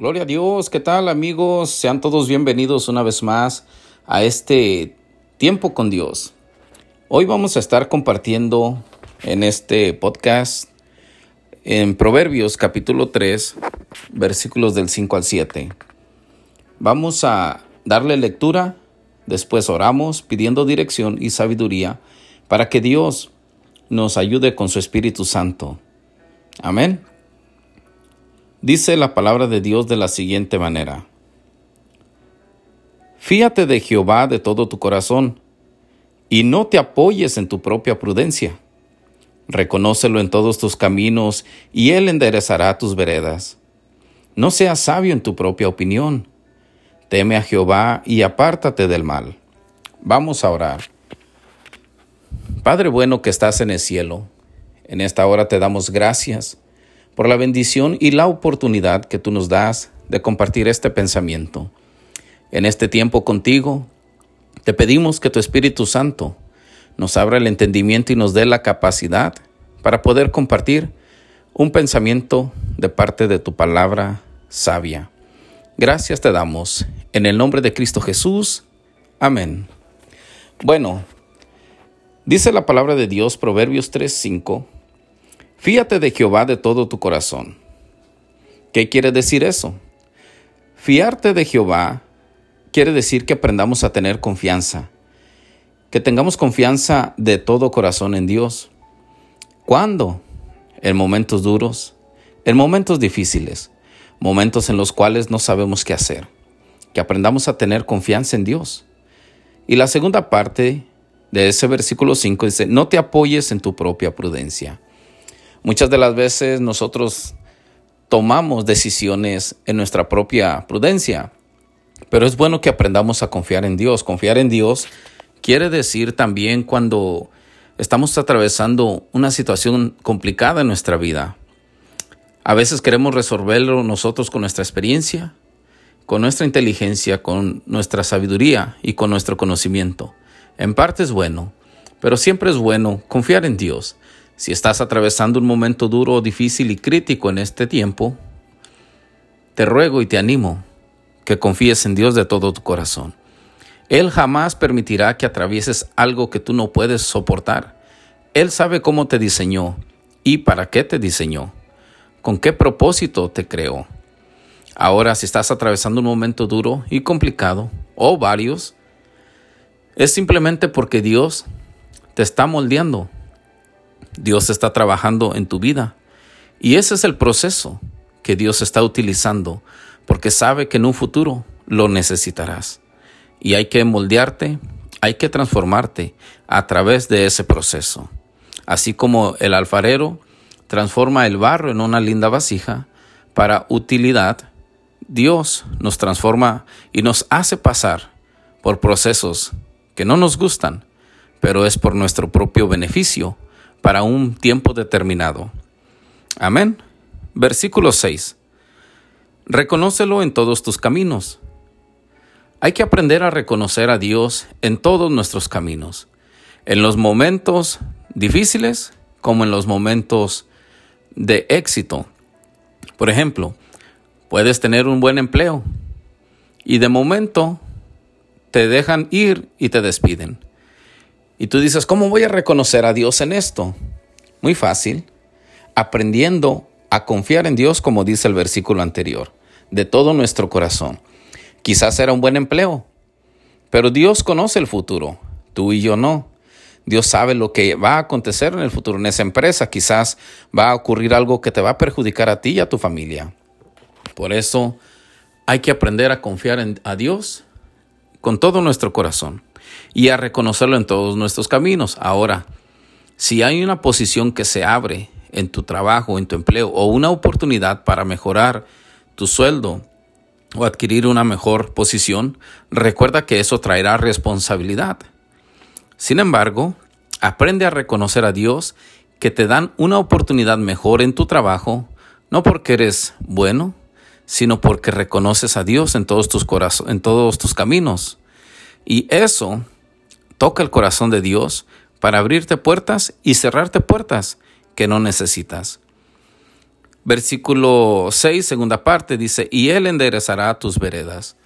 Gloria a Dios, ¿qué tal amigos? Sean todos bienvenidos una vez más a este tiempo con Dios. Hoy vamos a estar compartiendo en este podcast en Proverbios capítulo 3, versículos del 5 al 7. Vamos a darle lectura, después oramos pidiendo dirección y sabiduría para que Dios nos ayude con su Espíritu Santo. Amén. Dice la palabra de Dios de la siguiente manera. Fíate de Jehová de todo tu corazón, y no te apoyes en tu propia prudencia. Reconócelo en todos tus caminos, y Él enderezará tus veredas. No seas sabio en tu propia opinión. Teme a Jehová y apártate del mal. Vamos a orar. Padre bueno que estás en el cielo, en esta hora te damos gracias por la bendición y la oportunidad que tú nos das de compartir este pensamiento. En este tiempo contigo, te pedimos que tu Espíritu Santo nos abra el entendimiento y nos dé la capacidad para poder compartir un pensamiento de parte de tu palabra sabia. Gracias te damos. En el nombre de Cristo Jesús. Amén. Bueno, dice la palabra de Dios, Proverbios 3:5 Fíate de Jehová de todo tu corazón. ¿Qué quiere decir eso? Fiarte de Jehová quiere decir que aprendamos a tener confianza, que tengamos confianza de todo corazón en Dios. ¿Cuándo? En momentos duros, en momentos difíciles, momentos en los cuales no sabemos qué hacer, que aprendamos a tener confianza en Dios. Y la segunda parte de ese versículo 5 dice, no te apoyes en tu propia prudencia. Muchas de las veces nosotros tomamos decisiones en nuestra propia prudencia, pero es bueno que aprendamos a confiar en Dios. Confiar en Dios quiere decir también cuando estamos atravesando una situación complicada en nuestra vida. A veces queremos resolverlo nosotros con nuestra experiencia, con nuestra inteligencia, con nuestra sabiduría y con nuestro conocimiento. En parte es bueno, pero siempre es bueno confiar en Dios si estás atravesando un momento duro, difícil y crítico en este tiempo, te ruego y te animo que confíes en Dios de todo tu corazón. Él jamás permitirá que atravieses algo que tú no puedes soportar. Él sabe cómo te diseñó y para qué te diseñó, con qué propósito te creó. Ahora, si estás atravesando un momento duro y complicado, o varios, es simplemente porque Dios te está moldeando Dios está trabajando en tu vida. Y ese es el proceso que Dios está utilizando porque sabe que en un futuro lo necesitarás. Y hay que moldearte, hay que transformarte a través de ese proceso. Así como el alfarero transforma el barro en una linda vasija para utilidad, Dios nos transforma y nos hace pasar por procesos que no nos gustan, pero es por nuestro propio beneficio para un tiempo determinado. Amén. Versículo 6. Reconócelo en todos tus caminos. Hay que aprender a reconocer a Dios en todos nuestros caminos, en los momentos difíciles como en los momentos de éxito. Por ejemplo, puedes tener un buen empleo y de momento te dejan ir y te despiden. Y tú dices, ¿cómo voy a reconocer a Dios en esto? Muy fácil, aprendiendo a confiar en Dios como dice el versículo anterior, de todo nuestro corazón. Quizás era un buen empleo, pero Dios conoce el futuro, tú y yo no. Dios sabe lo que va a acontecer en el futuro en esa empresa. Quizás va a ocurrir algo que te va a perjudicar a ti y a tu familia. Por eso hay que aprender a confiar en, a Dios con todo nuestro corazón y a reconocerlo en todos nuestros caminos. Ahora, si hay una posición que se abre en tu trabajo, en tu empleo, o una oportunidad para mejorar tu sueldo o adquirir una mejor posición, recuerda que eso traerá responsabilidad. Sin embargo, aprende a reconocer a Dios que te dan una oportunidad mejor en tu trabajo, no porque eres bueno, sino porque reconoces a Dios en todos tus, en todos tus caminos. Y eso toca el corazón de Dios para abrirte puertas y cerrarte puertas que no necesitas. Versículo 6, segunda parte, dice, y Él enderezará tus veredas.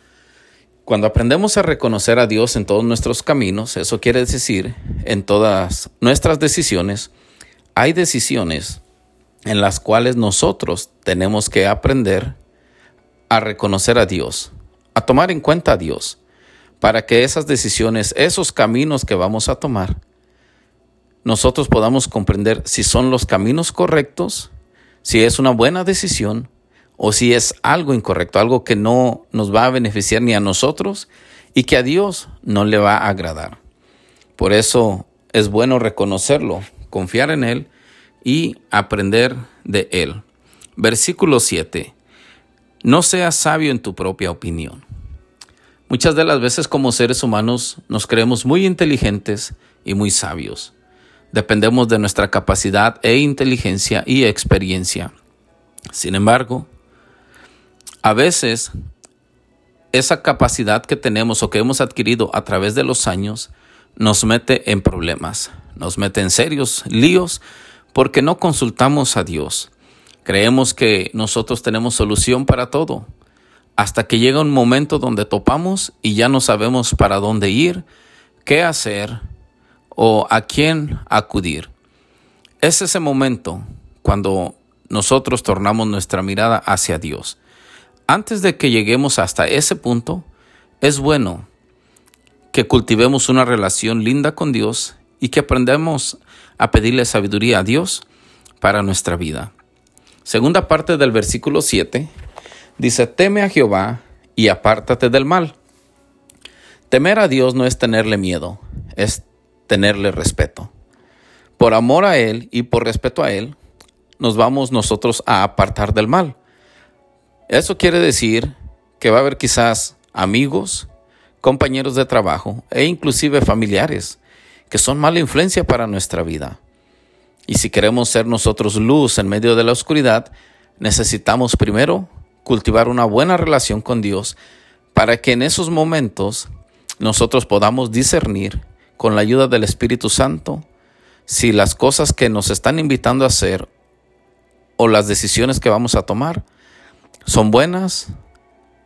Cuando aprendemos a reconocer a Dios en todos nuestros caminos, eso quiere decir en todas nuestras decisiones, hay decisiones en las cuales nosotros tenemos que aprender a reconocer a Dios, a tomar en cuenta a Dios, para que esas decisiones, esos caminos que vamos a tomar, nosotros podamos comprender si son los caminos correctos, si es una buena decisión o si es algo incorrecto, algo que no nos va a beneficiar ni a nosotros y que a Dios no le va a agradar. Por eso es bueno reconocerlo, confiar en Él y aprender de Él. Versículo 7. No seas sabio en tu propia opinión. Muchas de las veces como seres humanos nos creemos muy inteligentes y muy sabios. Dependemos de nuestra capacidad e inteligencia y experiencia. Sin embargo, a veces esa capacidad que tenemos o que hemos adquirido a través de los años nos mete en problemas, nos mete en serios líos porque no consultamos a Dios. Creemos que nosotros tenemos solución para todo, hasta que llega un momento donde topamos y ya no sabemos para dónde ir, qué hacer o a quién acudir. Es ese momento cuando nosotros tornamos nuestra mirada hacia Dios. Antes de que lleguemos hasta ese punto, es bueno que cultivemos una relación linda con Dios y que aprendamos a pedirle sabiduría a Dios para nuestra vida. Segunda parte del versículo 7 dice, teme a Jehová y apártate del mal. Temer a Dios no es tenerle miedo, es tenerle respeto. Por amor a Él y por respeto a Él, nos vamos nosotros a apartar del mal. Eso quiere decir que va a haber quizás amigos, compañeros de trabajo e inclusive familiares que son mala influencia para nuestra vida. Y si queremos ser nosotros luz en medio de la oscuridad, necesitamos primero cultivar una buena relación con Dios para que en esos momentos nosotros podamos discernir con la ayuda del Espíritu Santo, si las cosas que nos están invitando a hacer o las decisiones que vamos a tomar son buenas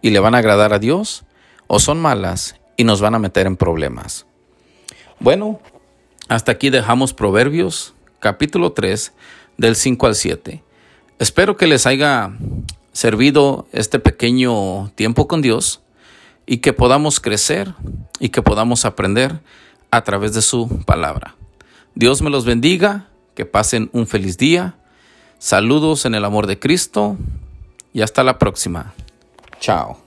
y le van a agradar a Dios o son malas y nos van a meter en problemas. Bueno, hasta aquí dejamos Proverbios capítulo 3 del 5 al 7. Espero que les haya servido este pequeño tiempo con Dios y que podamos crecer y que podamos aprender a través de su palabra. Dios me los bendiga, que pasen un feliz día. Saludos en el amor de Cristo y hasta la próxima. Chao.